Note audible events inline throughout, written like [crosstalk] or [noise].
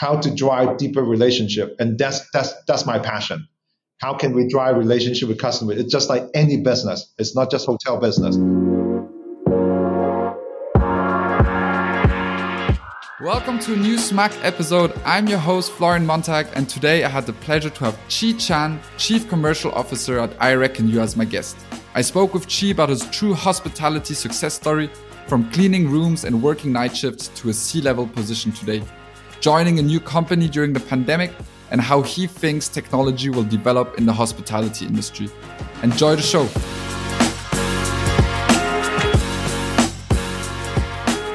how to drive deeper relationship, and that's that's that's my passion. How can we drive relationship with customers? It's just like any business. It's not just hotel business. Welcome to a new Smack episode. I'm your host, Florian Montag, and today I had the pleasure to have Chi Chan, Chief Commercial Officer at Ireckonu, as my guest. I spoke with Chi about his true hospitality success story from cleaning rooms and working night shifts to a C level position today, joining a new company during the pandemic, and how he thinks technology will develop in the hospitality industry. Enjoy the show.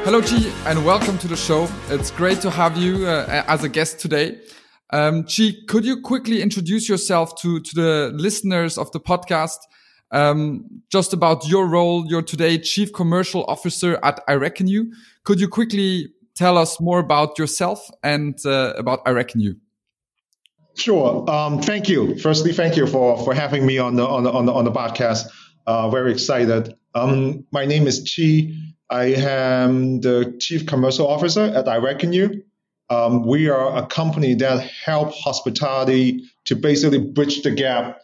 Hello, Chi, and welcome to the show. It's great to have you uh, as a guest today. Um, Chi, could you quickly introduce yourself to, to the listeners of the podcast? Um, just about your role. You're today Chief Commercial Officer at Ireckonu. Could you quickly tell us more about yourself and uh, about Ireckonu? Sure. Um, thank you. Firstly, thank you for, for having me on the on the on the, on the podcast. Uh, very excited. Um, my name is Chi. I am the Chief Commercial Officer at Ireckonu. Um, we are a company that help hospitality to basically bridge the gap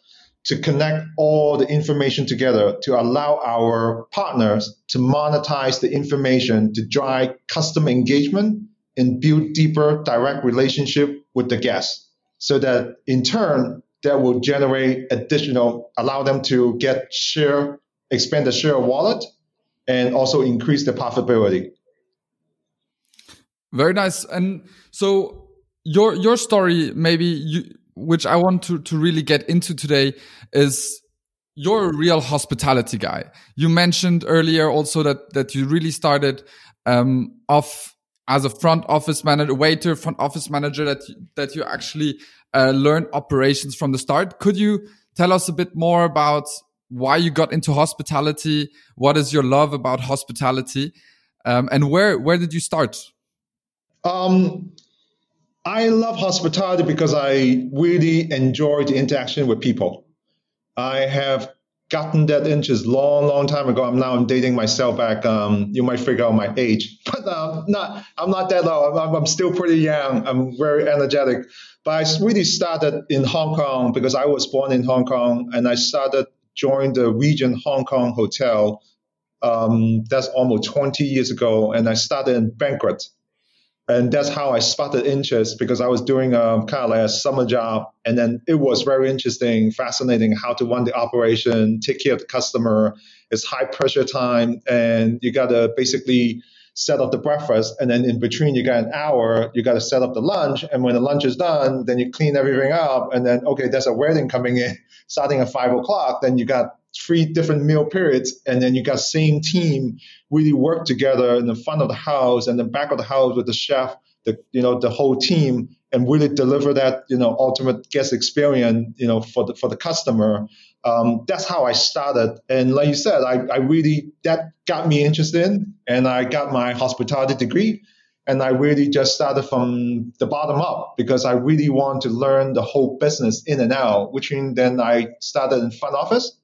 to connect all the information together to allow our partners to monetize the information to drive customer engagement and build deeper direct relationship with the guests so that in turn that will generate additional allow them to get share expand the share of wallet and also increase the profitability. Very nice. And so your your story, maybe you, which I want to to really get into today, is you're a real hospitality guy. You mentioned earlier also that that you really started um, off as a front office manager, waiter, front office manager. That that you actually uh, learned operations from the start. Could you tell us a bit more about why you got into hospitality. What is your love about hospitality? Um, and where where did you start? Um, I love hospitality because I really enjoy the interaction with people. I have gotten that interest long, long time ago. I'm now I'm dating myself back. Um, you might figure out my age, [laughs] but uh, not. I'm not that old. I'm, I'm still pretty young. I'm very energetic. But I really started in Hong Kong because I was born in Hong Kong, and I started joined the Regent Hong Kong Hotel. Um, that's almost 20 years ago, and I started in banquet. And that's how I spotted interest because I was doing a um, kind of like a summer job, and then it was very interesting, fascinating how to run the operation, take care of the customer. It's high pressure time, and you got to basically set up the breakfast, and then in between you got an hour, you got to set up the lunch, and when the lunch is done, then you clean everything up, and then okay, there's a wedding coming in [laughs] starting at five o'clock, then you got three different meal periods, and then you got same team really work together in the front of the house and the back of the house with the chef, the you know the whole team, and really deliver that you know ultimate guest experience you know for the for the customer um, that's how I started. And like you said, I, I really, that got me interested in, and I got my hospitality degree. And I really just started from the bottom up because I really want to learn the whole business in and out, which means then I started in front office,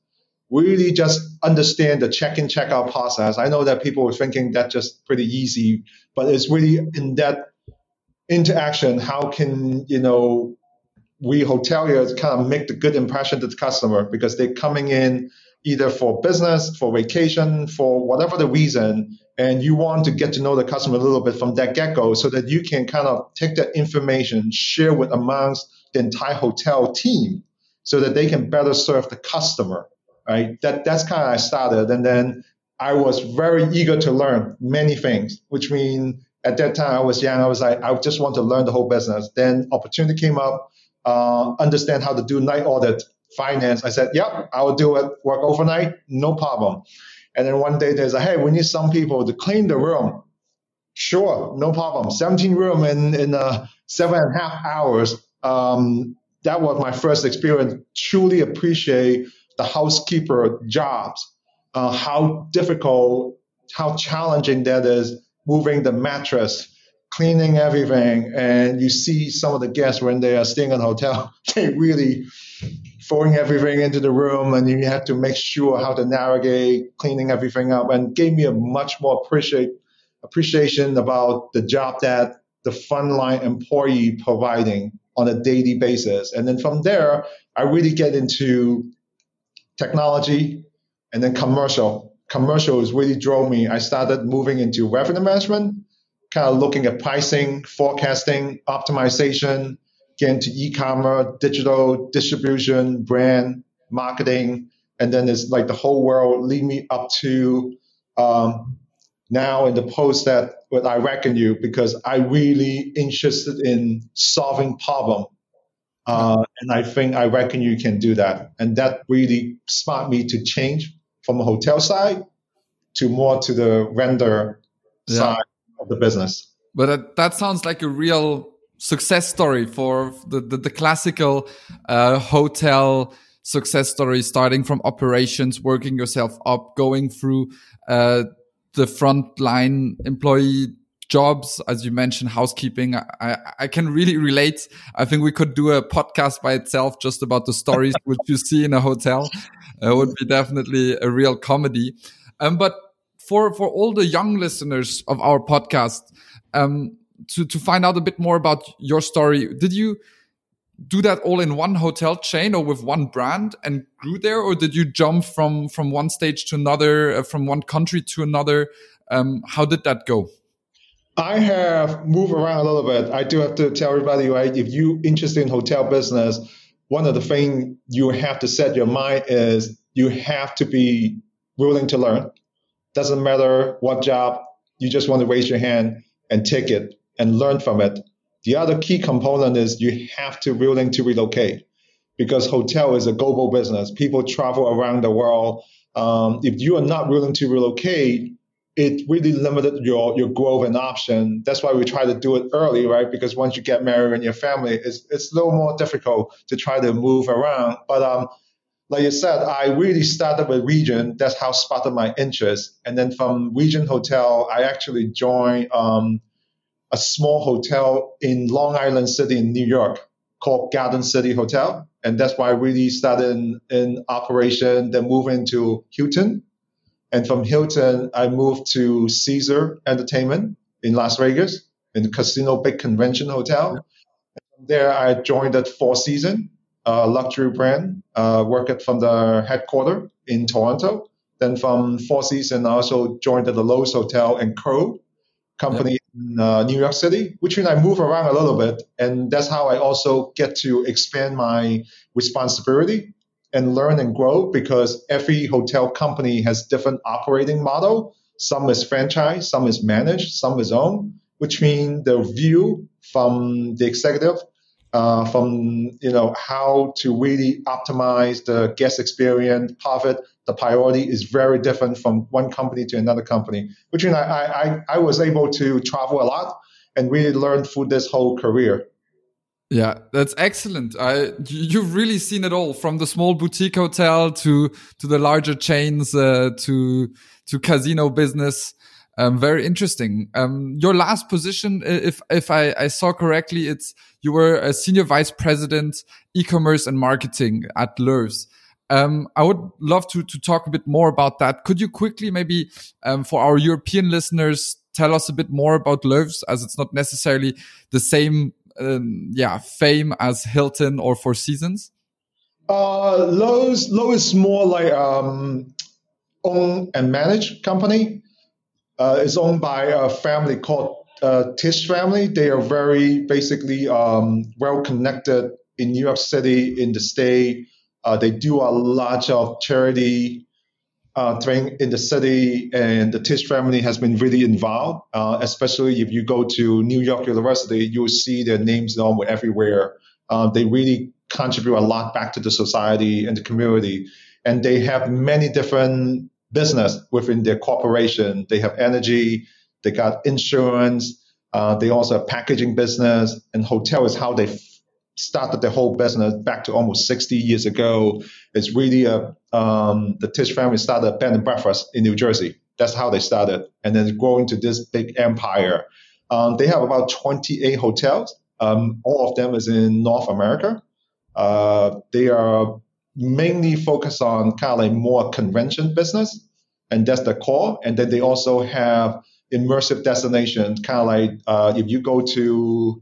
really just understand the check-in, check-out process. I know that people are thinking that's just pretty easy, but it's really in that interaction. How can, you know, we hoteliers kind of make the good impression to the customer because they're coming in either for business, for vacation, for whatever the reason, and you want to get to know the customer a little bit from that get-go so that you can kind of take that information, share with amongst the entire hotel team so that they can better serve the customer. Right? That that's kind of I started. And then I was very eager to learn many things, which means at that time I was young, I was like, I just want to learn the whole business. Then opportunity came up uh, understand how to do night audit finance. I said, yep, I will do it, work overnight, no problem. And then one day there's a, hey, we need some people to clean the room. Sure, no problem. 17 room in, in uh, seven and a half hours. Um, that was my first experience. Truly appreciate the housekeeper jobs, uh, how difficult, how challenging that is moving the mattress, cleaning everything, and you see some of the guests when they are staying in a hotel, [laughs] they really throwing everything into the room, and you have to make sure how to navigate cleaning everything up, and gave me a much more appreciate appreciation about the job that the frontline employee providing on a daily basis. And then from there, I really get into technology and then commercial. Commercial is really drove me. I started moving into revenue management, kind of looking at pricing, forecasting, optimization, get into e-commerce, digital distribution, brand, marketing, and then it's like the whole world lead me up to um, now in the post that what Ireckonu because I really interested in solving problem. Uh, and I think Ireckonu can do that. And that really sparked me to change from a hotel side to more to the render yeah. side of the business. But that, that sounds like a real success story for the, the, the classical uh, hotel success story, starting from operations, working yourself up, going through uh, the frontline employee jobs, as you mentioned, housekeeping. I, I can really relate. I think we could do a podcast by itself just about the stories [laughs] which you see in a hotel. It would be definitely a real comedy. Um, but for, for all the young listeners of our podcast, um, to, to find out a bit more about your story, did you do that all in one hotel chain or with one brand and grew there, or did you jump from from one stage to another, uh, from one country to another? Um, how did that go? I have moved around a little bit. I do have to tell everybody, right? If you're interested in hotel business, one of the things you have to set your mind is you have to be willing to learn. Doesn't matter what job, you just want to raise your hand and take it and learn from it. The other key component is you have to be willing to relocate because hotel is a global business. People travel around the world. Um, if you are not willing to relocate, it really limited your, your growth and option. That's why we try to do it early, right? Because once you get married and your family, it's, it's a little more difficult to try to move around. But um, like you said, I really started with Regent. That's how spotted my interest. And then from Regent Hotel, I actually joined um, a small hotel in Long Island City in New York called Garden City Hotel. And that's why I really started in, in operation, then moved into Hilton. And from Hilton, I moved to Caesar Entertainment in Las Vegas, in the Casino Big Convention Hotel. There, I joined at Four Seasons, a luxury brand, uh, worked from the headquarters in Toronto. Then from Four Seasons, I also joined at the Loews Hotel and Crow company in uh, New York City, which means I move around a little bit. And that's how I also get to expand my responsibility and learn and grow because every hotel company has different operating model. Some is franchise, some is managed, some is owned, which means the view from the executive, uh, from you know how to really optimize the guest experience, profit, the priority is very different from one company to another company, which means I, I, I was able to travel a lot and really learn through this whole career. Yeah, that's excellent. I you've really seen it all from the small boutique hotel to to the larger chains uh, to to casino business. Um, very interesting. Um, your last position, if if I, I saw correctly, it's you were a senior vice president, e-commerce and marketing at Loews. Um, I would love to to talk a bit more about that. Could you quickly, maybe um, for our European listeners, tell us a bit more about Loews, as it's not necessarily the same, um, yeah, fame as Hilton or Four Seasons? Uh, Loews, Loews is more like um, owned and managed company. Uh, it's owned by a family called uh, Tisch family. They are very basically um, well connected in New York City, in the state. Uh, they do a lot of charity uh, thing in the city, and the Tisch family has been really involved. Uh, especially if you go to New York University, you will see their names known everywhere. Uh, they really contribute a lot back to the society and the community, and they have many different business within their corporation. They have energy, they got insurance, uh, they also have packaging business, and hotel is how they started the whole business back to almost 60 years ago. It's really a um, the Tisch family started a bed and breakfast in New Jersey. That's how they started, and then growing to this big empire. Um, they have about 28 hotels. Um, all of them is in North America. Uh, they are mainly focused on kind of like more convention business, and that's the core. And then they also have immersive destination, kind of like uh, if you go to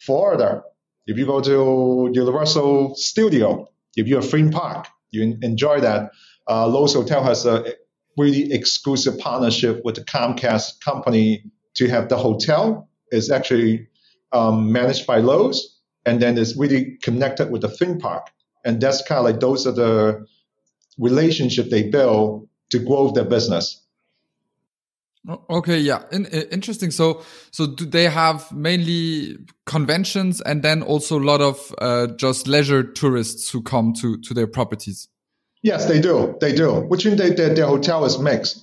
Florida, if you go to Universal Studio, if you're a theme park, you enjoy that. Uh, Loews Hotel has a really exclusive partnership with the Comcast company to have the hotel is actually um, managed by Loews, and then it's really connected with the theme park. And that's kind of like those are the relationship they build to grow their business. Okay, yeah, in, interesting. So, so do they have mainly conventions and then also a lot of uh, just leisure tourists who come to to their properties? Yes, they do. They do. Which means they, their, their hotel is mixed.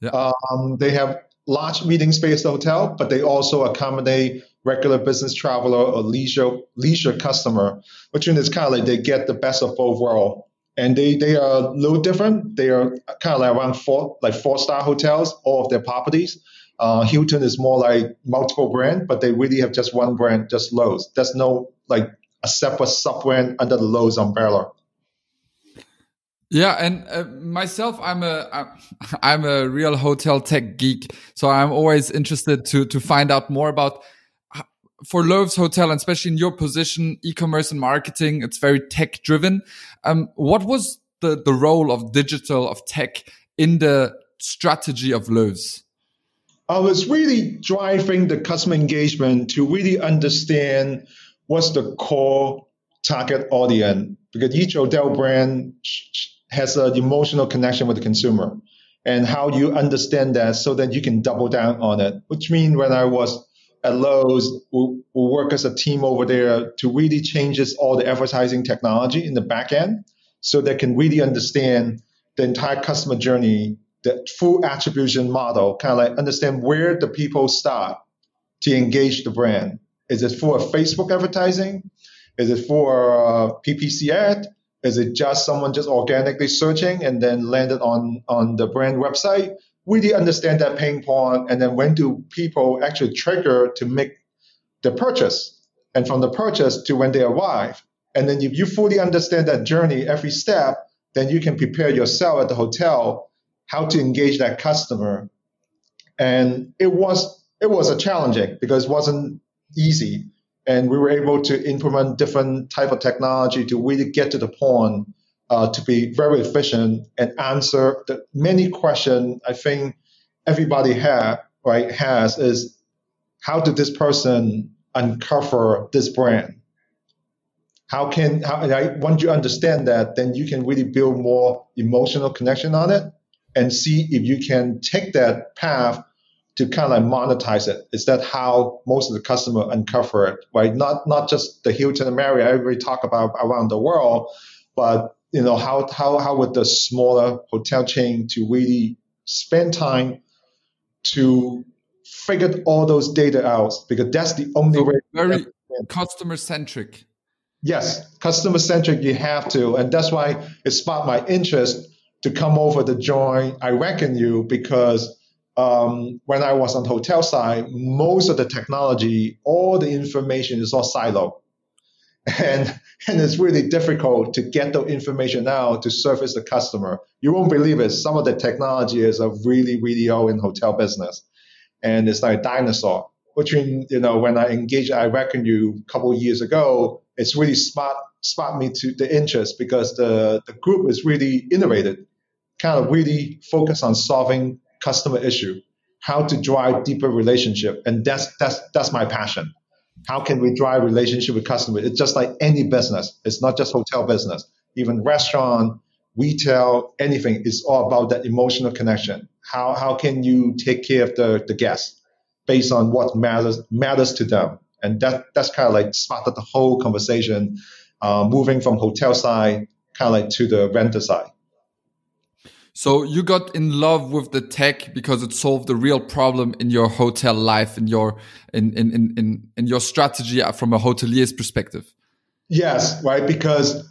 Yeah. Um, they have large meeting space hotel, but they also accommodate regular business traveler or leisure leisure customer, which means it's kind of like they get the best of both worlds and they they are a little different. They are kind of like around four like four star hotels, all of their properties. Uh, Hilton is more like multiple brand, but they really have just one brand, just Loews. There's no like a separate sub brand under the Loews umbrella. Yeah, and uh, myself, I'm a [laughs] I'm a real hotel tech geek, so I'm always interested to to find out more about for Loews Hotel, and especially in your position, e-commerce and marketing, it's very tech driven. Um, what was the, the role of digital, of tech in the strategy of Loews? I was really driving the customer engagement to really understand what's the core target audience because each hotel brand has an emotional connection with the consumer and how you understand that so that you can double down on it which means when i was at Loews will, will work as a team over there to really changes all the advertising technology in the back end so they can really understand the entire customer journey, the full attribution model, kind of like understand where the people start to engage the brand. Is it for Facebook advertising? Is it for uh, PPC ad? Is it just someone just organically searching and then landed on, on the brand website? Really understand that pain point and then when do people actually trigger to make the purchase? And from the purchase to when they arrive. And then if you fully understand that journey every step then you can prepare yourself at the hotel how to engage that customer. And it was it was a challenging because it wasn't easy. And we were able to implement different type of technology to really get to the point uh, to be very efficient and answer the many questions I think everybody have, right, has is how did this person uncover this brand? How can how, right, once you understand that, then you can really build more emotional connection on it and see if you can take that path to kind of like monetize it. Is that how most of the customer uncover it, right? Not not just the Hilton and Marriott everybody talk about around the world, but you know, how, how, how would the smaller hotel chain to really spend time to figure all those data out because that's the only so way. Very customer centric. Yes, customer centric. You have to, and that's why it sparked my interest to come over to join. Ireckonu because um, when I was on hotel side, most of the technology, all the information is all silo and and it's really difficult to get the information out to service the customer. You won't believe it. Some of the technology is a really really old in hotel business, and it's like a dinosaur. Which means you know when I engaged, Ireckonu a couple years ago, it's really smart spot me to the interest because the the group is really innovative, kind of really focused on solving customer issue, how to drive deeper relationship, and that's that's that's my passion. How can we drive relationship with customers? It's just like any business. It's not just hotel business. Even restaurant, retail, anything is all about that emotional connection. How, how can you take care of the, the guests based on what matters matters to them? And that that's kind of like started the whole conversation, uh, moving from hotel side kind of like to the renter side. So you got in love with the tech because it solved a real problem in your hotel life, in your in in in in, your strategy from a hotelier's perspective. Yes, right. Because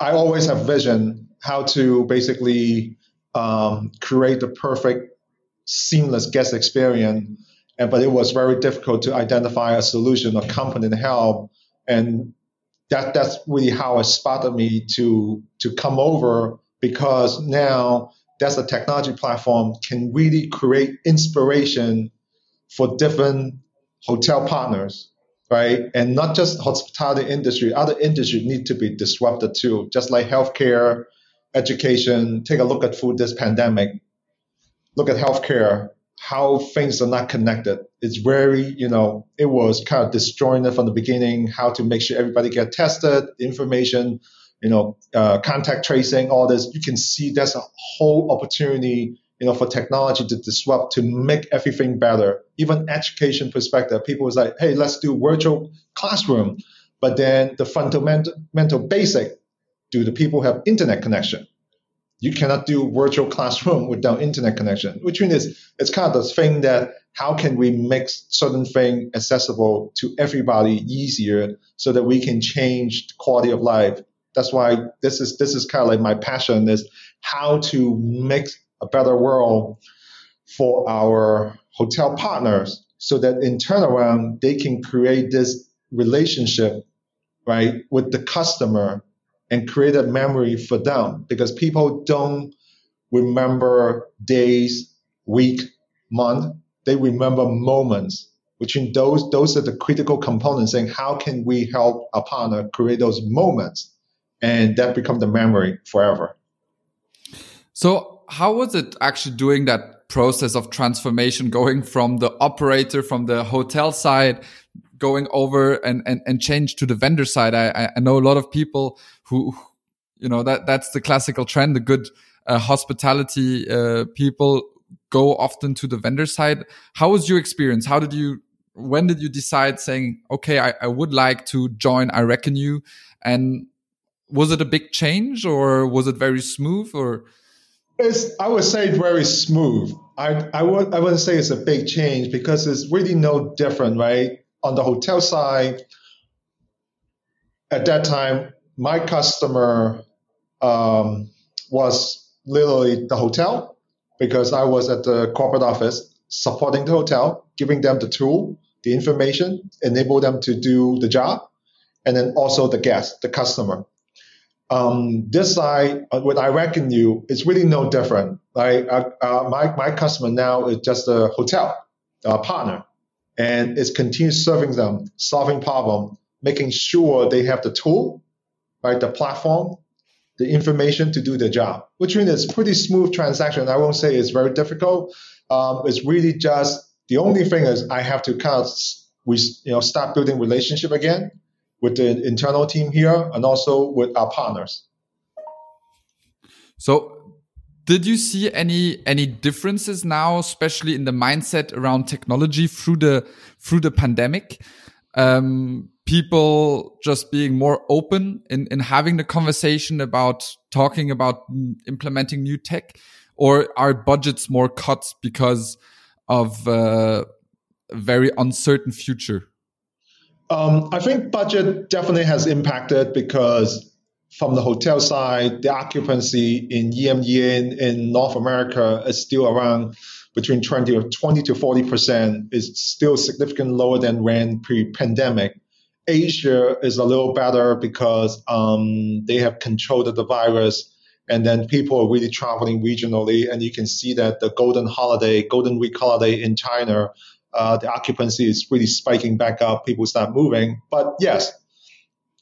I always have vision how to basically um, create the perfect seamless guest experience, and but it was very difficult to identify a solution, a company to help, and that that's really how it spotted me to to come over because now that's a technology platform can really create inspiration for different hotel partners, right? And not just hospitality industry, other industries need to be disrupted too, just like healthcare, education. Take a look at food this pandemic. Look at healthcare, how things are not connected. It's very, you know, it was kind of disjointed from the beginning, how to make sure everybody get tested, information, you know, uh, contact tracing, all this. You can see there's a whole opportunity you know, for technology to disrupt, to make everything better. Even education perspective, people was like, hey, let's do virtual classroom. But then the fundamental basic, do the people have internet connection? You cannot do virtual classroom without internet connection, which means it's kind of the thing that how can we make certain thing accessible to everybody easier so that we can change the quality of life. That's why this is this is kind of like my passion is how to make a better world for our hotel partners so that in turnaround they can create this relationship right with the customer and create a memory for them. Because people don't remember days week month. They remember moments which in those those are the critical components saying how can we help a partner create those moments and that become the memory forever so how was it actually doing that process of transformation, going from the operator, from the hotel side, going over and, and, and change to the vendor side? I, I know a lot of people who, you know, that, that's the classical trend. The good uh, hospitality uh, people go often to the vendor side. How was your experience? How did you, when did you decide saying, okay, I, I would like to join Ireckonu? And was it a big change or was it very smooth or? It's, I would say very smooth. I, I, would, I wouldn't say it's a big change because it's really no different, right? On the hotel side, at that time, my customer um, was literally the hotel because I was at the corporate office supporting the hotel, giving them the tool, the information, enable them to do the job, and then also the guest, the customer um, this side, uh, what Ireckonu, it's really no different. Like uh, uh, my my customer now is just a hotel uh, partner, and it's continues serving them, solving problem, making sure they have the tool, right, the platform, the information to do the job. Which means it's pretty smooth transaction. I won't say it's very difficult. Um, it's really just the only thing is I have to kind of we you know start building relationship again with the internal team here and also with our partners. So did you see any any differences now, especially in the mindset around technology through the through the pandemic? Um, people just being more open in, in having the conversation about talking about implementing new tech, or are budgets more cut because of uh, a very uncertain future? Um, I think budget definitely has impacted because from the hotel side, the occupancy in EMEA in, in North America is still around between 20 or 20 to 40 percent. is still significantly lower than when pre-pandemic. Asia is a little better because um, they have controlled the virus, and then people are really traveling regionally, and you can see that the Golden Holiday, Golden Week holiday in China uh, the occupancy is really spiking back up. People start moving. But yes,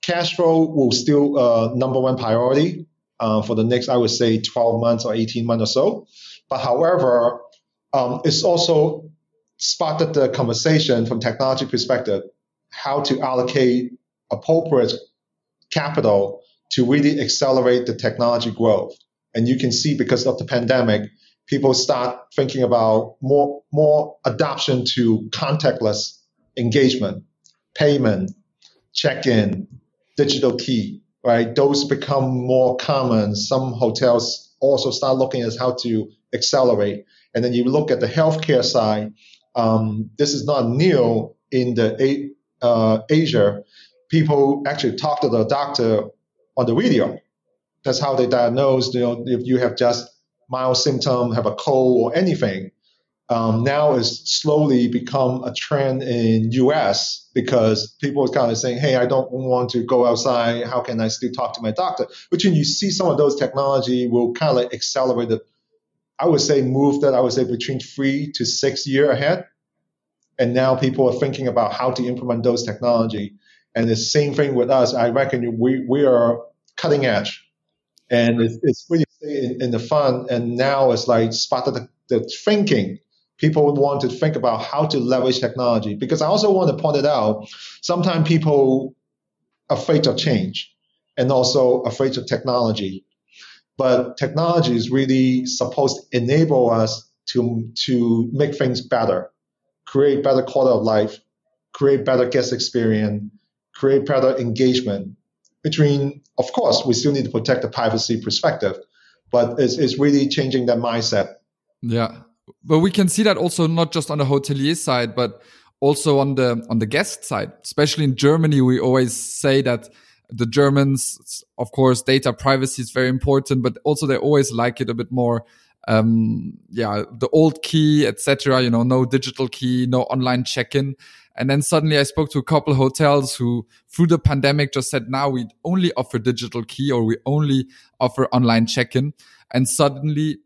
cash flow will still uh, number one priority uh, for the next, I would say, 12 months or 18 months or so. But however, um, it's also sparked the conversation from technology perspective, how to allocate appropriate capital to really accelerate the technology growth. And you can see because of the pandemic, people start thinking about more more adoption to contactless engagement, payment, check-in, digital key, right? Those become more common. Some hotels also start looking at how to accelerate. And then you look at the healthcare side. Um, this is not new in the uh, Asia. People actually talk to the doctor on the video. That's how they diagnose. You know, if you have just mild symptom, have a cold or anything, um, now is slowly become a trend in U.S. because people are kind of saying, "Hey, I don't want to go outside. How can I still talk to my doctor?" Which when you see some of those technology will kind of like accelerate the, I would say, move that I would say between three to six year ahead. and now people are thinking about how to implement those technology. And the same thing with us. I reckon we, we are cutting edge and it's, it's really in, in, the fun. And now it's like started the, the thinking. People want to think about how to leverage technology because I also want to point it out. Sometimes people afraid of change and also afraid of technology. But technology is really supposed to enable us to, to make things better, create better quality of life, create better guest experience, create better engagement between, of course, we still need to protect the privacy perspective, but it's, it's really changing that mindset. Yeah. But we can see that also not just on the hotelier side, but also on the on the guest side. Especially in Germany, we always say that the Germans, of course, data privacy is very important, but also they always like it a bit more. Um, yeah, the old key, etc. You know, no digital key, no online check-in. And then suddenly I spoke to a couple hotels who through the pandemic just said, now we only offer digital key or we only offer online check-in. And suddenly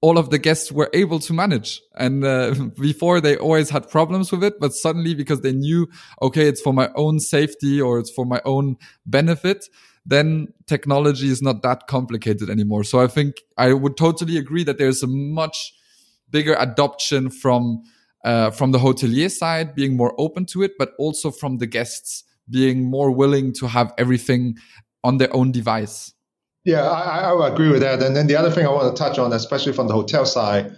all of the guests were able to manage. And uh, [laughs] before they always had problems with it, but suddenly because they knew, okay, it's for my own safety or it's for my own benefit, then technology is not that complicated anymore. So I think I would totally agree that there's a much bigger adoption from uh, from the hotelier side being more open to it, but also from the guests being more willing to have everything on their own device. Yeah, I, I agree with that. And then the other thing I want to touch on, especially from the hotel side,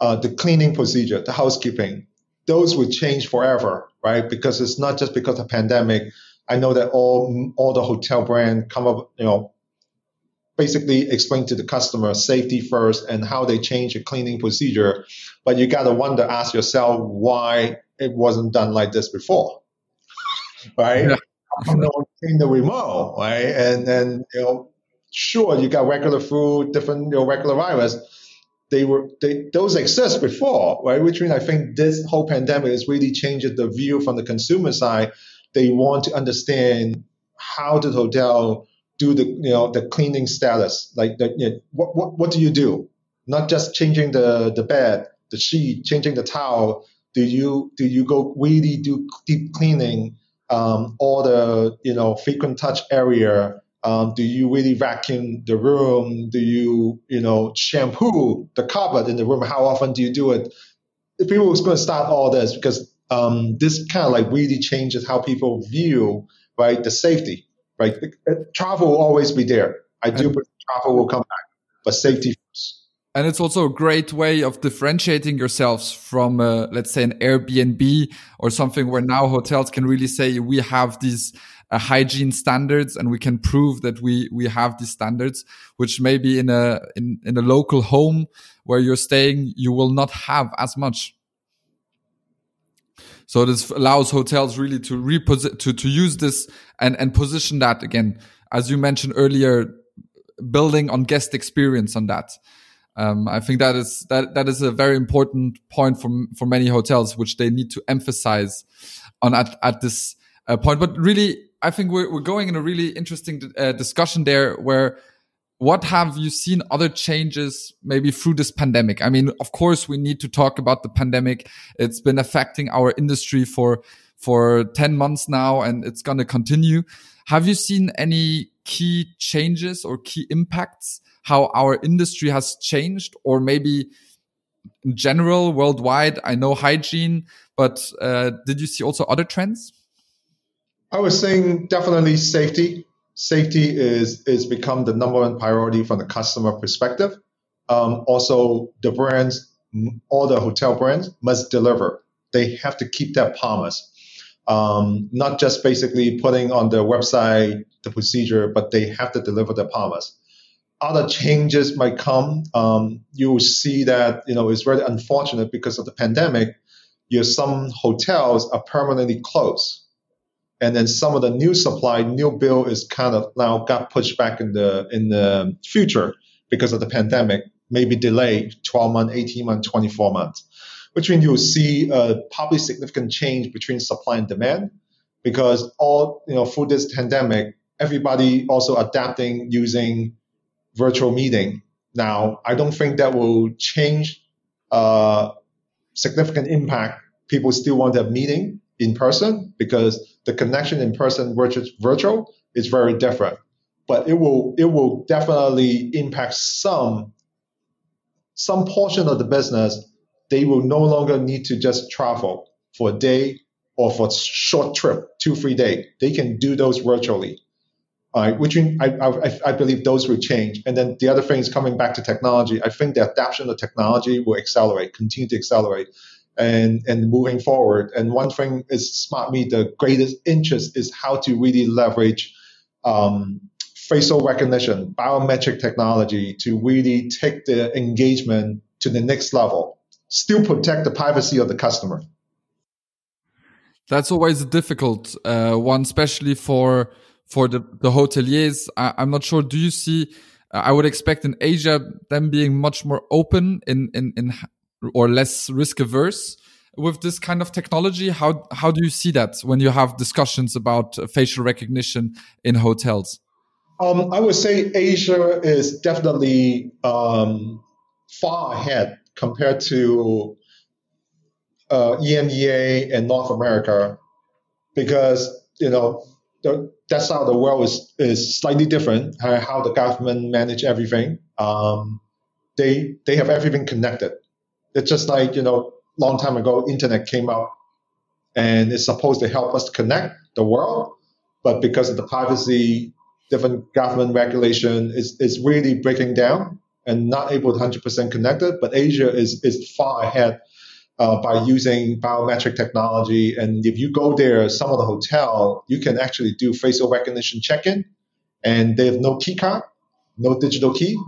uh, the cleaning procedure, the housekeeping, those would change forever, right? Because it's not just because of pandemic. I know that all all the hotel brand come up, you know, basically explain to the customer safety first and how they change the cleaning procedure. But you got to wonder, ask yourself why it wasn't done like this before, right? Yeah. no one cleaned the remote, right? And then you know, sure, you got regular food, different you know, regular virus. They were they, those exist before, right? Which means I think this whole pandemic has really changed the view from the consumer side. They want to understand how the hotel do the you know the cleaning status like the, you know, what, what what do you do not just changing the the bed the sheet changing the towel do you do you go really do deep cleaning um, all the you know frequent touch area um, do you really vacuum the room do you you know shampoo the carpet in the room how often do you do it if people was going to start all this because um, this kind of like really changes how people view right the safety right? Travel will always be there. I do believe travel will come back, but safety. And it's also a great way of differentiating yourselves from, uh, let's say, an Airbnb or something where now hotels can really say we have these uh, hygiene standards and we can prove that we we have these standards, which maybe in a in, in a local home where you're staying you will not have as much. So this allows hotels really to reposit to to use this and and position that again, as you mentioned earlier, building on guest experience on that. Um, I think that is that that is a very important point for for many hotels, which they need to emphasize on at at this uh, point. But really, I think we're we're going in a really interesting uh, discussion there, where what have you seen other changes maybe through this pandemic? I mean, of course, we need to talk about the pandemic. It's been affecting our industry for, for 10 months now and it's going to continue. Have you seen any key changes or key impacts? How our industry has changed or maybe in general worldwide? I know hygiene, but uh, did you see also other trends? I was saying definitely safety safety is is become the number one priority from the customer perspective. Um, also, the brands, all the hotel brands must deliver. They have to keep that promise. Um, not just basically putting on their website the procedure, but they have to deliver the promise. Other changes might come. Um, you will see that you know it's very unfortunate because of the pandemic. You some hotels are permanently closed and then some of the new supply, new build is kind of now got pushed back in the in the future because of the pandemic, maybe delayed 12 months, 18 months, 24 months, which means you'll see a probably significant change between supply and demand because all you know through this pandemic, everybody also adapting using virtual meeting. Now, I don't think that will change uh, significant impact people still want a meeting in person because the connection in person versus virtual is very different. But it will it will definitely impact some some portion of the business. They will no longer need to just travel for a day or for a short trip, two three day. They can do those virtually. Uh, which I, I, I, believe those will change. And then the other thing is coming back to technology. I think the adoption of technology will accelerate, continue to accelerate and and moving forward. And one thing is smart me the greatest interest is how to really leverage um, facial recognition, biometric technology to really take the engagement to the next level, still protect the privacy of the customer. That's always a difficult uh, one, especially for for the, the hoteliers. I, am not sure. Do you see? Uh, I would expect in Asia them being much more open in in in or less risk averse with this kind of technology? How how do you see that when you have discussions about facial recognition in hotels? Um, I would say Asia is definitely um, far ahead compared to uh, EMEA and North America because you know the, that's how the world is is slightly different. How the government manage everything. Um, they they have everything connected. It's just like, you know, long time ago, internet came out and it's supposed to help us connect the world. But because of the privacy, different government regulation is, is really breaking down and not able to 100% connect it. But Asia is, is far ahead uh, by using biometric technology. And if you go there, some of the hotel, you can actually do facial recognition check-in and they have no key card, no digital key.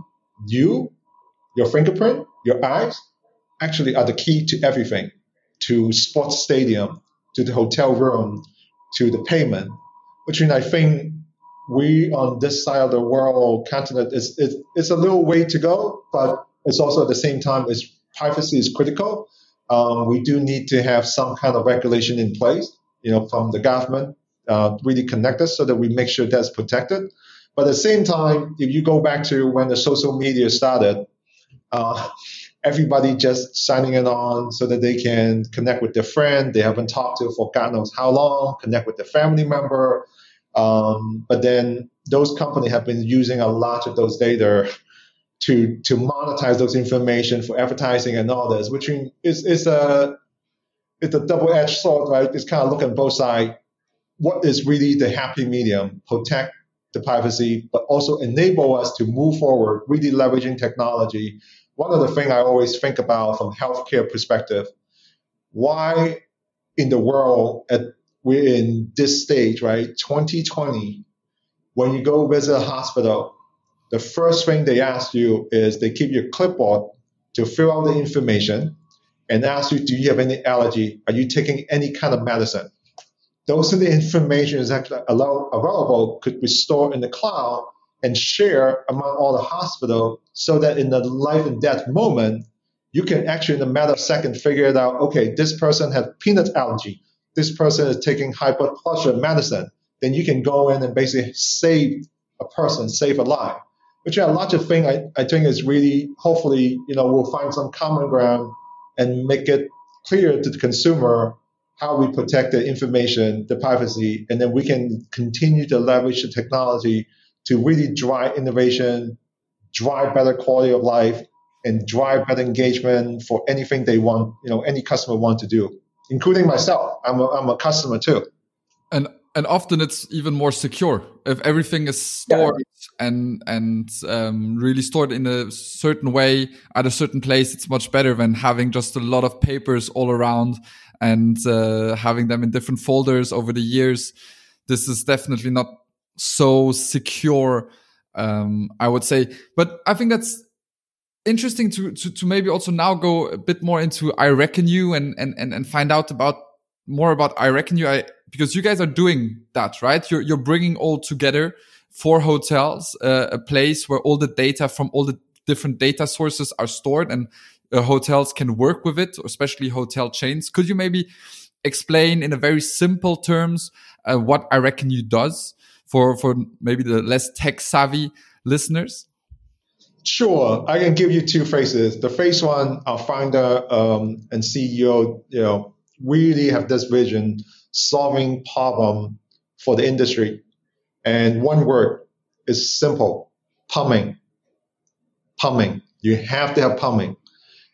You, your fingerprint, your eyes, actually are the key to everything, to sports stadium, to the hotel room, to the payment, which I think we on this side of the world continent is it's, it's a little way to go, but it's also at the same time is privacy is critical. Um, we do need to have some kind of regulation in place, you know, from the government, uh, really connect us so that we make sure that's protected. But at the same time, if you go back to when the social media started, uh, [laughs] everybody just signing it on so that they can connect with their friend they haven't talked to for God knows how long, connect with their family member. Um, but then those companies have been using a lot of those data to to monetize those information for advertising and all this, which is is a it's a double edged sword, right? It's kind of looking both sides. What is really the happy medium? Protect the privacy, but also enable us to move forward, really leveraging technology one of the things I always think about from healthcare perspective, why in the world at, we're in this stage, right? 2020, when you go visit a hospital, the first thing they ask you is they keep your clipboard to fill out the information and ask you, do you have any allergy? Are you taking any kind of medicine? Those are the information is actually available, could be stored in the cloud and share among all the hospital so that in the life and death moment, you can actually in a matter of seconds figure it out, okay, this person has peanut allergy. This person is taking pressure medicine. Then you can go in and basically save a person, save a life. Which is a larger thing I, I think is really hopefully, you know, we'll find some common ground and make it clear to the consumer how we protect the information, the privacy, and then we can continue to leverage the technology to really drive innovation, drive better quality of life, and drive better engagement for anything they want, you know, any customer want to do, including myself. I'm a, I'm a customer too. And and often it's even more secure if everything is stored yeah. and and um, really stored in a certain way at a certain place. It's much better than having just a lot of papers all around and uh, having them in different folders over the years. This is definitely not so secure um, I would say. But I think that's interesting to, to, to maybe also now go a bit more into Ireckonu and, and, and, and find out about more about Ireckonu. I, because you guys are doing that, right? You're, you're bringing all together for hotels, uh, a place where all the data from all the different data sources are stored and uh, hotels can work with it, especially hotel chains. Could you maybe explain in a very simple terms uh, what Ireckonu does? for for maybe the less tech savvy listeners? Sure, I can give you two phrases. The first one, our founder um, and CEO, you know, really have this vision solving problem for the industry. And one word is simple, plumbing. Plumbing. You have to have plumbing.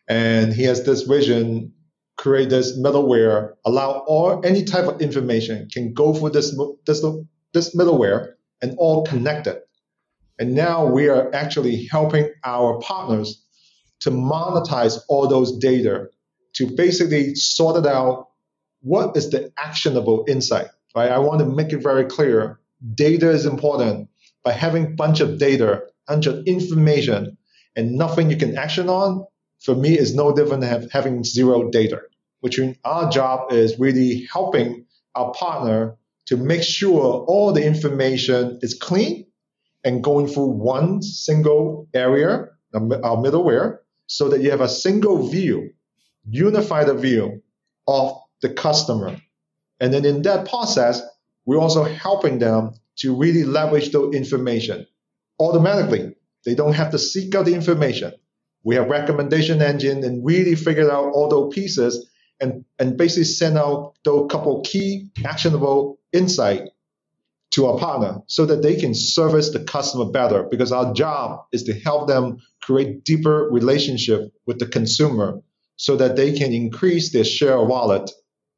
And he has this vision, create this middleware, allow all any type of information can go through this this this middleware and all connected. And now we are actually helping our partners to monetize all those data to basically sort it out what is the actionable insight right? I want to make it very clear. Data is important by having a bunch of data bunch of information and nothing you can action on for me is no different than having zero data which our job is really helping our partner to make sure all the information is clean and going through one single area, um, our middleware, so that you have a single view, unified view of the customer. And then in that process, we're also helping them to really leverage the information automatically. They don't have to seek out the information. We have recommendation engine and really figure out all those pieces and, and basically send out those couple key actionable insight to our partner so that they can service the customer better because our job is to help them create deeper relationship with the consumer so that they can increase their share of wallet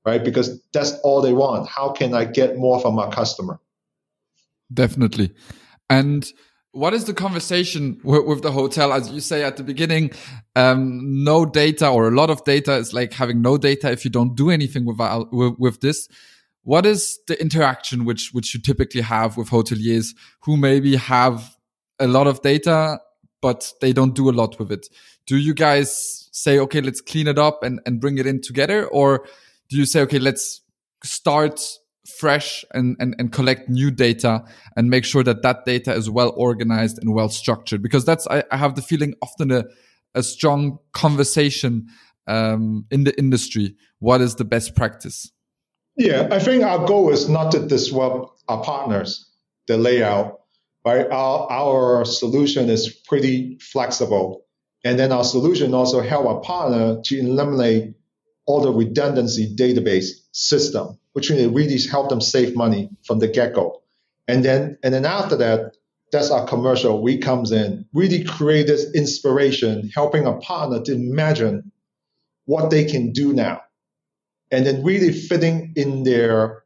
right? Because that's all they want. How can i get more from my customer? Definitely. And what is the conversation with, the hotel? As you say at the beginning um, no data or a lot of data is like having no data if you don't do anything with, with, with this. What is the interaction which which you typically have with hoteliers who maybe have a lot of data but they don't do a lot with it? Do you guys say okay let's clean it up and, and bring it in together or do you say okay let's start fresh and, and, and collect new data and make sure that that data is well organized and well structured because that's i, I have the feeling often a, a strong conversation um, in the industry what is the best practice yeah, I think our goal is not to disrupt our partners, the layout, right? Our, our solution is pretty flexible. And then our solution also help our partner to eliminate all the redundancy database system, which really help them save money from the get-go. And then, and then after that, that's our commercial. We comes in, really create this inspiration, helping a partner to imagine what they can do now and then really fitting in their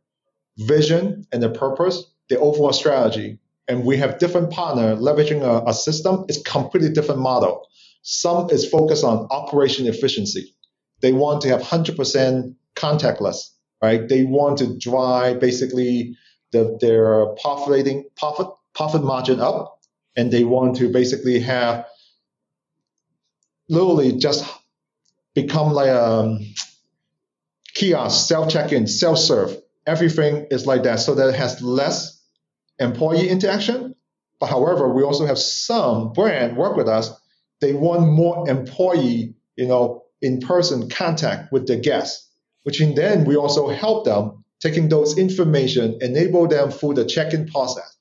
vision and their purpose, their overall strategy. And we have different partner leveraging a, a system. It's completely different model. Some is focused on operation efficiency. They want to have 100% contactless, right? They want to drive basically the, their profit, profit, margin up, and they want to basically have literally just become like a um, kiosk, self check-in, self-serve, everything is like that, so that it has less employee interaction. But however, we also have some brand work with us. They want more employee, you know, in-person contact with the guests, which in then we also help them taking those information, enable them through the check-in process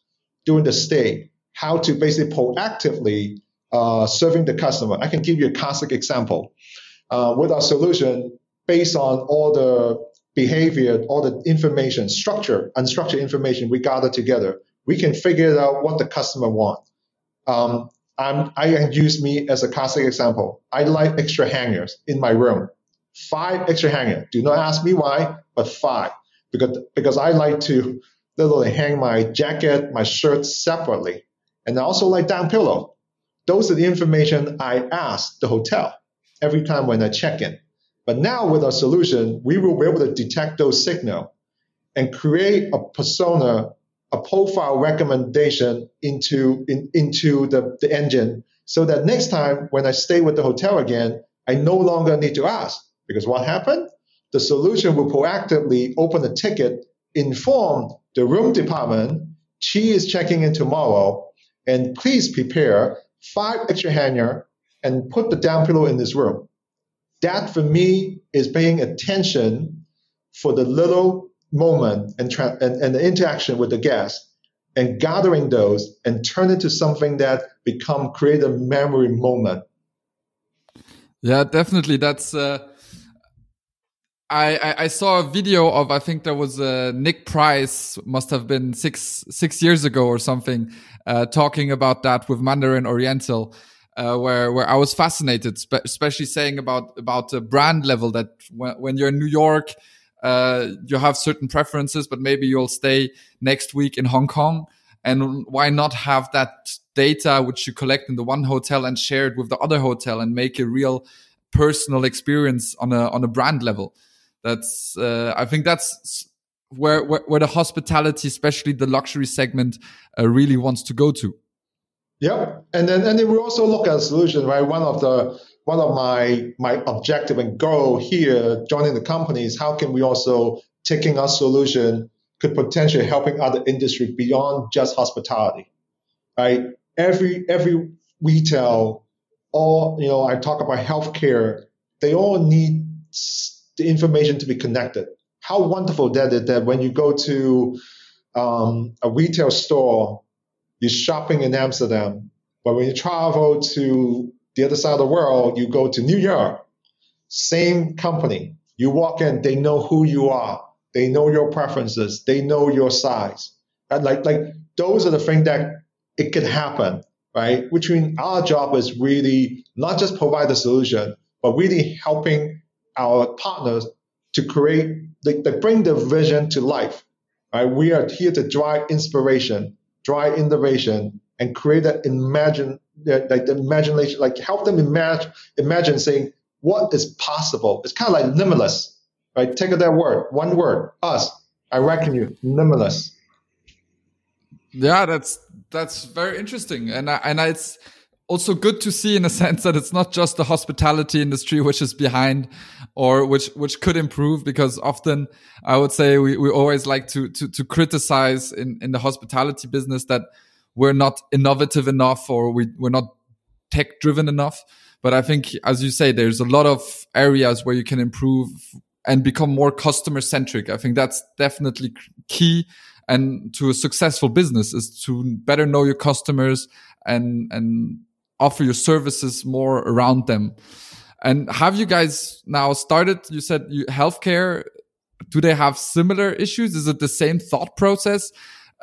during the stay, how to basically proactively uh, serving the customer. I can give you a classic example. Uh, with our solution, based on all the behavior, all the information, structure, unstructured information we gather together, we can figure out what the customer wants. Um, I'm, I can use me as a classic example. I like extra hangers in my room. Five extra hangers. Do not ask me why, but five. Because, because I like to literally hang my jacket, my shirt separately. And I also like down pillow. Those are the information I ask the hotel every time when I check in. But now with our solution, we will be able to detect those signals and create a persona, a profile recommendation into in, into the, the engine so that next time when I stay with the hotel again, I no longer need to ask. Because what happened? The solution will proactively open a ticket, inform the room department, she is checking in tomorrow, and please prepare five extra hanger and put the down pillow in this room that for me is paying attention for the little moment and, tra- and, and the interaction with the guest and gathering those and turn it to something that become create a memory moment. Yeah definitely. That's uh, I, I, saw a video of I think there was a Nick Price must have been six six years ago or something uh, talking about that with Mandarin Oriental, uh, where where I was fascinated, especially saying about about the brand level that when you're in New York, uh, you have certain preferences, but maybe you'll stay next week in Hong Kong, and why not have that data which you collect in the one hotel and share it with the other hotel and make a real personal experience on a on a brand level. That's uh, I think that's where, where, where the hospitality, especially the luxury segment, uh, really wants to go to. Yep, and then and then we also look at solution, right? One of the one of my my objective and goal here joining the company is how can we also taking our solution could potentially helping other industry beyond just hospitality, right? Every every retail, all you know, I talk about healthcare, they all need the information to be connected. How wonderful that is that when you go to um, a retail store, you're shopping in Amsterdam, but when you travel to the other side of the world, you go to New York, same company. You walk in, they know who you are, they know your preferences, they know your size. And like like those are the things that it could happen, right? Which means our job is really not just provide the solution, but really helping our partners to create, they, they bring the vision to life. Right? We are here to drive inspiration, drive innovation, and create that imagine, like the imagination, like help them imagine, imagine saying what is possible. It's kind of like limitless, right? Take that word, one word, us. Ireckonu, limitless. Yeah, that's that's very interesting, and I, and I, it's also good to see in a [laughs] sense that it's not just the hospitality industry which is behind or which which could improve because often I would say we, we always like to to to criticize in, in the hospitality business that we're not innovative enough or we, we're not tech driven enough. But I think as you say, there's a lot of areas where you can improve and become more customer centric. I think that's definitely key and to a successful business is to better know your customers and and offer your services more around them. And have you guys now started? You said you, healthcare. Do they have similar issues? Is it the same thought process?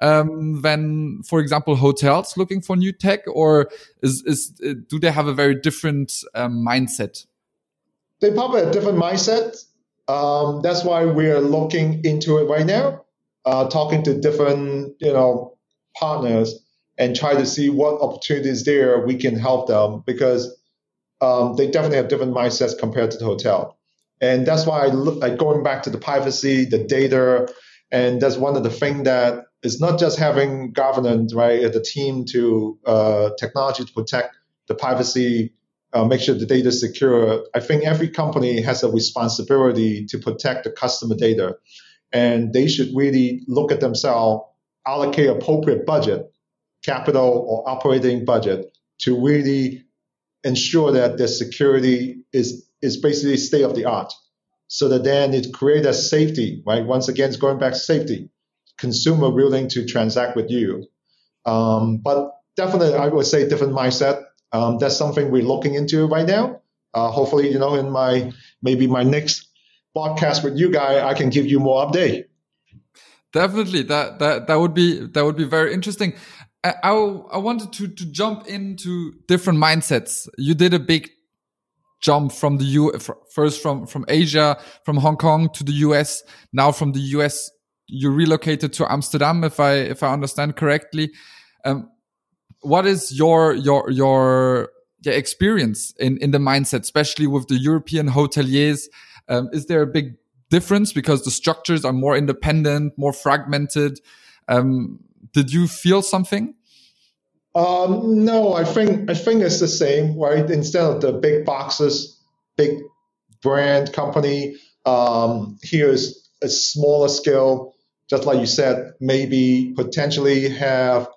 Um, than, for example, hotels looking for new tech, or is, is do they have a very different um, mindset? They probably have a different mindset. Um, that's why we're looking into it right now, uh, talking to different, you know, partners and try to see what opportunities there we can help them because um, they definitely have different mindsets compared to the hotel. And that's why I look like going back to the privacy, the data, and that's one of the things that is not just having governance, right, at the team to uh, technology to protect the privacy, uh, make sure the data is secure. I think every company has a responsibility to protect the customer data, and they should really look at themselves, allocate appropriate budget capital or operating budget to really ensure that their security is is basically state of the art. So that then it creates a safety, right? Once again, it's going back to safety. Consumer willing to transact with you. Um, but definitely, I would say different mindset. Um, that's something we're looking into right now. Uh, hopefully, you know, in my maybe my next podcast with you guys, I can give you more update. Definitely, that that that would be that would be very interesting. I, I, wanted to, to jump into different mindsets. You did a big jump from the U first from, from Asia, from Hong Kong to the US. Now from the US, you relocated to Amsterdam, if I, if I understand correctly. Um, what is your, your, your, your experience in, in the mindset, especially with the European hoteliers? Um, is there a big difference because the structures are more independent, more fragmented? Um, did you feel something? Um, no, I think I think it's the same, right? Instead of the big boxes, big brand company, um, here's a smaller scale. Just like you said, maybe potentially have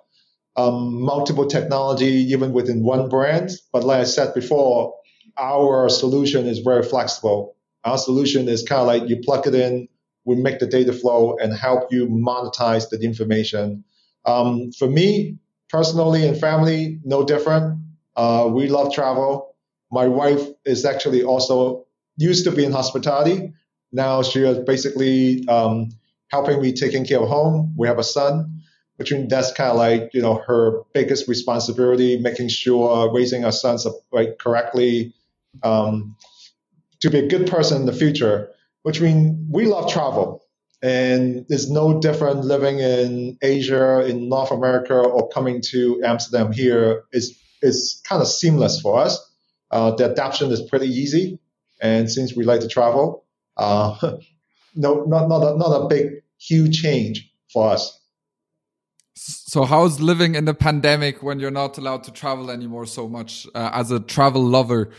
um, multiple technology even within one brand. But like I said before, our solution is very flexible. Our solution is kind of like you plug it in, we make the data flow and help you monetize the information um, for me, personally and family, no different. Uh, we love travel. My wife is actually also used to be in hospitality. Now she is basically um, helping me taking care of home. We have a son, which means that's kind of like you know her biggest responsibility, making sure raising our sons like correctly, um, to be a good person in the future. Which means we love travel, and it's no different living in Asia, in North America, or coming to Amsterdam here. is is kind of seamless for us. Uh, the adaptation is pretty easy, and since we like to travel, uh, [laughs] no, not not a, not a big huge change for us. So, how's living in the pandemic when you're not allowed to travel anymore so much uh, as a travel lover?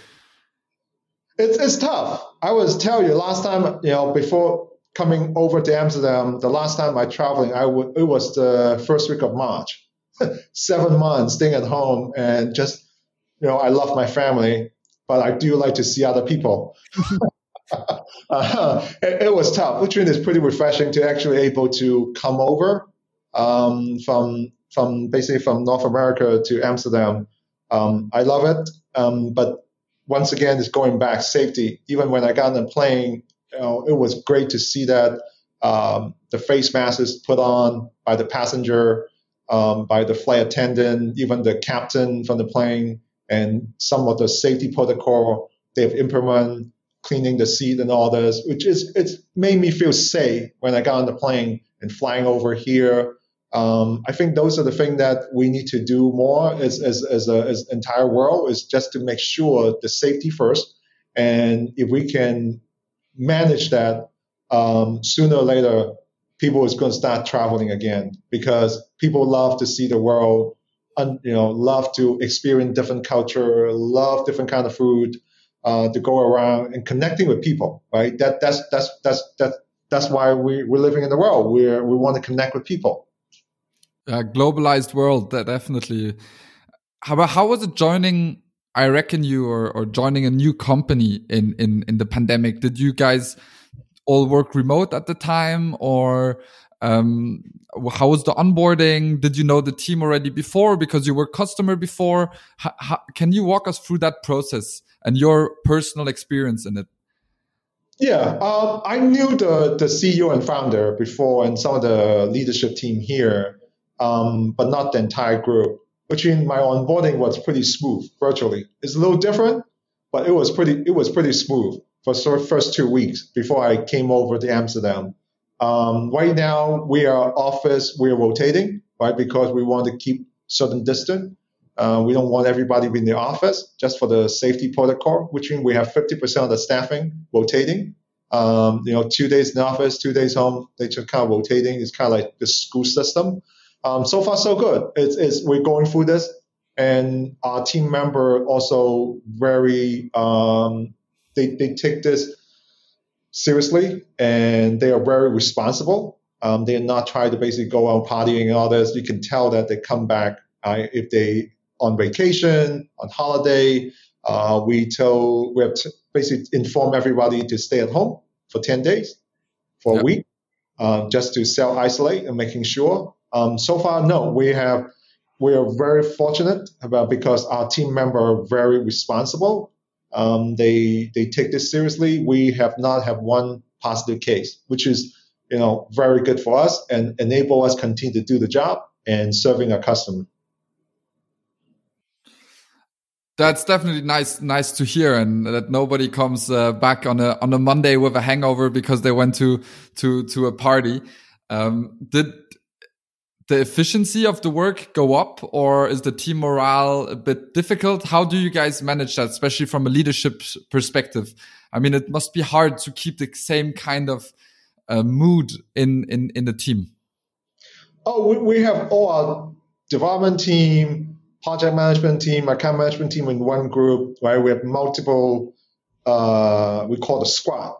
It's it's tough. I was tell you last time, you know, before coming over to Amsterdam, the last time I traveling, I w- it was the first week of March. [laughs] Seven months staying at home and just, you know, I love my family, but I do like to see other people. [laughs] uh, [laughs] it, it, was tough, which is pretty refreshing to actually able to come over um, from from basically from North America to Amsterdam. Um, I love it, um, but once again, it's going back safety. Even when I got on the plane, you know, it was great to see that um, the face mask is put on by the passenger, um, by the flight attendant, even the captain from the plane, and some of the safety protocol they've implemented cleaning the seat and all this, which is it's made me feel safe when I got on the plane and flying over here. Um, I think those are the things that we need to do more as as as a as entire world is just to make sure the safety first, and if we can manage that, um, sooner or later, people is going to start traveling again because people love to see the world, and you know, love to experience different culture, love different kind of food uh, to go around and connecting with people, right? That that's that's that's that's that's why we we're living in the world. We we want to connect with people. A globalized world, that definitely. How how was it joining? Ireckonu or, or joining a new company in in in the pandemic. Did you guys all work remote at the time, or um, how was the onboarding? Did you know the team already before because you were customer before? Can you walk us through that process? And your personal experience in it. Yeah, um, I knew the, the CEO and founder before and some of the leadership team here, um, but not the entire group. Which means my onboarding was pretty smooth virtually. It's a little different, but it was pretty it was pretty smooth for the first two weeks before I came over to Amsterdam. Um, right now we are office we're rotating right because we want to keep certain distance. Uh, we don't want everybody in the office just for the safety protocol, which means we have 50% of the staffing rotating. Um, you know, two days in the office, two days home. They just kind of rotating. It's kind of like the school system. Um, so far, so good. It's, it's, we're going through this, and our team member also very um, they they take this seriously, and they are very responsible. Um, they are not trying to basically go out partying and all this. You can tell that they come back uh, if they on vacation, on holiday. Uh, we tell we have to basically inform everybody to stay at home for 10 days, for yep. a week, uh, just to self isolate and making sure. Um, so far, no, we have we are very fortunate about because our team members are very responsible. Um, they they take this seriously. We have not had one positive case, which is you know very good for us and enable us continue to do the job and serving our customer. That's definitely nice, nice to hear, and that nobody comes uh, back on a on a Monday with a hangover because they went to to to a party. Um, did the efficiency of the work go up, or is the team morale a bit difficult? How do you guys manage that, especially from a leadership perspective? I mean, it must be hard to keep the same kind of uh, mood in in in the team. Oh, we, we have all our development team project management team, account management team in one group, right? We have multiple, uh, we call the squad,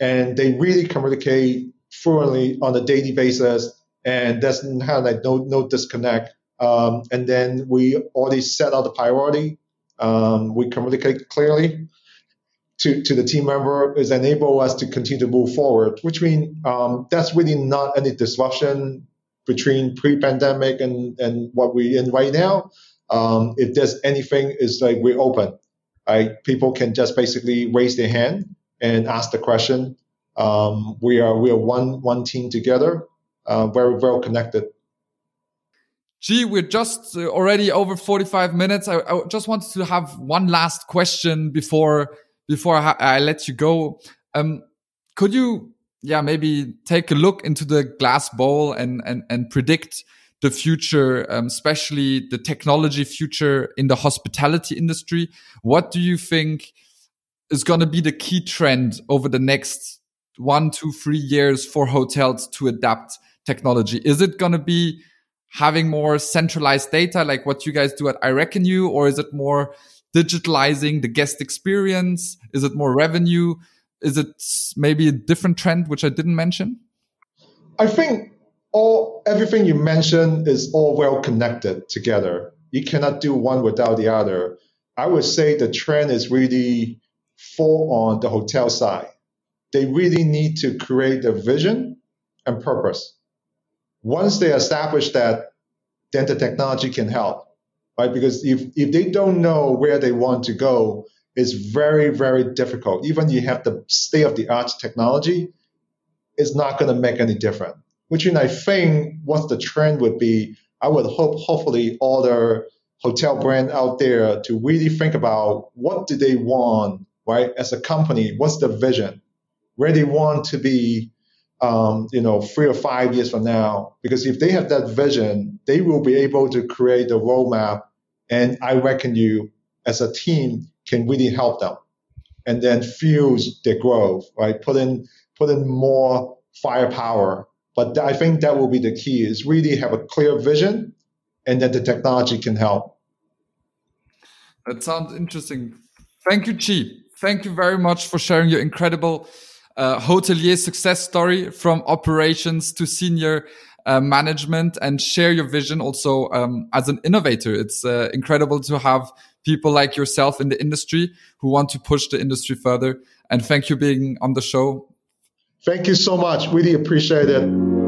and they really communicate fluently on a daily basis, and there's kind of like no no disconnect. Um, and then we already set out the priority. Um, we communicate clearly to, to the team member is enable us to continue to move forward, which means um, that's really not any disruption between pre-pandemic and, and what we're in right now. Um, if there's anything, is like we're open. Right? People can just basically raise their hand and ask the question. Um, we are we are one one team together, uh, very well connected. Gee, we're just uh, already over 45 minutes. I, I, just wanted to have one last question before before I, I let you go. Um, could you, yeah, maybe take a look into the glass bowl and and and predict the future, um, especially the technology future in the hospitality industry? What do you think is going to be the key trend over the next one, two, three years for hotels to adapt technology? Is it going to be having more centralized data like what you guys do at Ireckonu, or is it more digitalizing the guest experience? Is it more revenue? Is it maybe a different trend which I didn't mention? I think all everything you mentioned is all well connected together. You cannot do one without the other. I would say the trend is really fall on the hotel side. They really need to create a vision and purpose once they establish that, then the technology can help, right? Because if, if they don't know where they want to go, it's very, very difficult. Even you have the state of the art technology, it's not going to make any difference. Which means I think what the trend would be, I would hope hopefully all the hotel brand out there to really think about what do they want, right? As a company, what's the vision? Where they want to be um, you know, three or five years from now. Because if they have that vision, they will be able to create a roadmap. And Ireckonu, as a team, can really help them, and then fuse their growth. Right, put in put in more firepower. But I think that will be the key: is really have a clear vision, and then the technology can help. That sounds interesting. Thank you, Chi. Thank you very much for sharing your incredible uh, hotelier success story from operations to senior uh, management and share your vision also um, as an innovator. It's uh, incredible to have people like yourself in the industry who want to push the industry further. And thank you being on the show. Thank you so much. We really appreciate it.